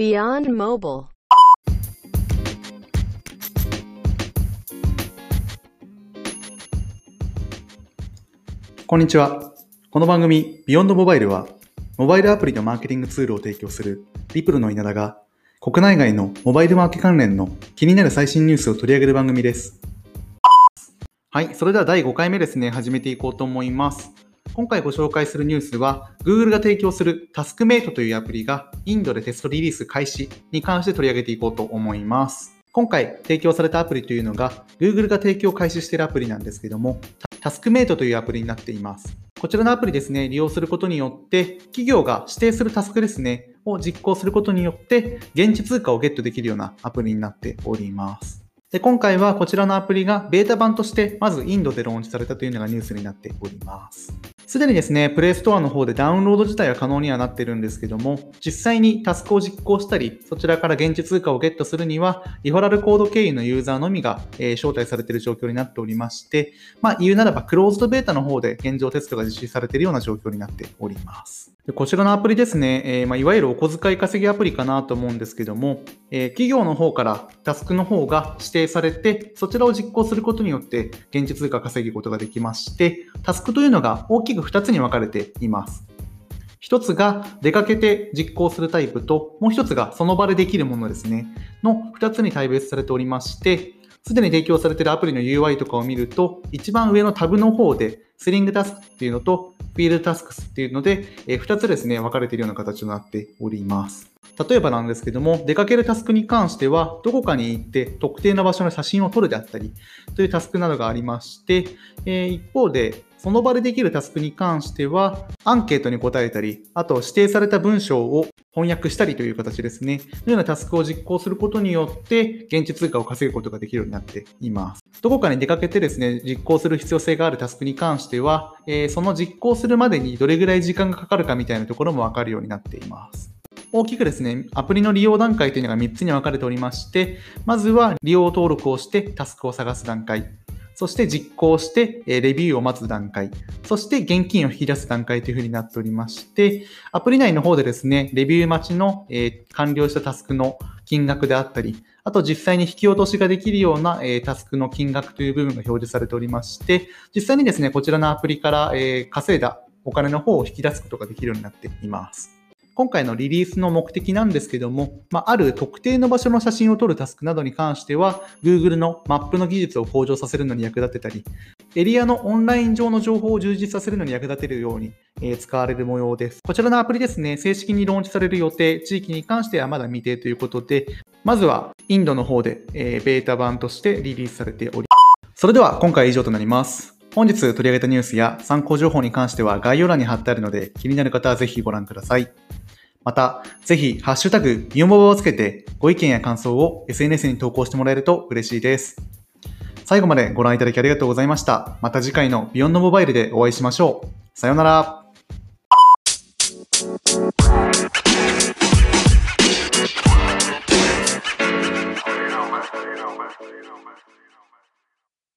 Beyond Mobile. こんにちは。この番組、ビヨンドモバイルは、モバイルアプリのマーケティングツールを提供するリプルの稲田が、国内外のモバイルマーケ関連の気になる最新ニュースを取り上げる番組です。はい、それでは第5回目ですね、始めていこうと思います。今回ご紹介するニュースは、Google が提供するタスクメイトというアプリがインドでテストリリース開始に関して取り上げていこうと思います。今回提供されたアプリというのが Google が提供開始しているアプリなんですけども、タスクメイトというアプリになっています。こちらのアプリですね、利用することによって、企業が指定するタスクですね、を実行することによって、現地通貨をゲットできるようなアプリになっております。で今回はこちらのアプリがベータ版としてまずインドでローンチされたというのがニュースになっております。すでにですね、プレイストアの方でダウンロード自体は可能にはなってるんですけども、実際にタスクを実行したり、そちらから現地通貨をゲットするには、リファラルコード経由のユーザーのみが、えー招待されている状況になっておりまして、まあ言うならばクローズドベータの方で現状テストが実施されているような状況になっております。でこちらのアプリですね、えーまあ、いわゆるお小遣い稼ぎアプリかなと思うんですけども、えー企業の方からタスクの方が指定されて、そちらを実行することによって現地通貨稼ぐことができまして、タスクというのが大きく2つに分かれています。一つが出かけて実行するタイプと、もう一つがその場でできるものですね。の二つに大別されておりまして、すでに提供されているアプリの UI とかを見ると、一番上のタブの方で、スリングタスクっていうのと、フィールドタスクスっていうので、えー二つですね、分かれているような形となっております。例えばなんですけども、出かけるタスクに関しては、どこかに行って特定の場所の写真を撮るであったり、というタスクなどがありまして、え一方で、その場でできるタスクに関しては、アンケートに答えたり、あと指定された文章を翻訳したりという形ですね。のようなタスクを実行することによって、現地通貨を稼ぐことができるようになっています。どこかに出かけてですね、実行する必要性があるタスクに関しては、えーその実行するまでにどれぐらい時間がかかるかみたいなところもわかるようになっています。大きくですね、アプリの利用段階というのが3つに分かれておりまして、まずは利用登録をしてタスクを探す段階。そして実行して、えレビューを待つ段階。そして現金を引き出す段階というふうになっておりまして、アプリ内の方でですね、レビュー待ちの、え完了したタスクの金額であったり、あと実際に引き落としができるような、えタスクの金額という部分が表示されておりまして、実際にですね、こちらのアプリから、え稼いだお金の方を引き出すことができるようになっています。今回のリリースの目的なんですけども、まあ、ある特定の場所の写真を撮るタスクなどに関しては、Google のマップの技術を向上させるのに役立てたり、エリアのオンライン上の情報を充実させるのに役立てるように、え使われる模様です。こちらのアプリですね、正式にローンチされる予定、地域に関してはまだ未定ということで、まずはインドの方で、えベータ版としてリリースされておりますそれでは今回以上となります。本日取り上げたニュースや参考情報に関しては概要欄に貼ってあるので、気になる方はぜひご覧ください。また、ぜひ、ハッシュタグ、ビヨモバをつけて、ご意見や感想を SNS に投稿してもらえると嬉しいです。最後までご覧いただきありがとうございました。また次回のビヨンドモバイルでお会いしましょう。さようなら。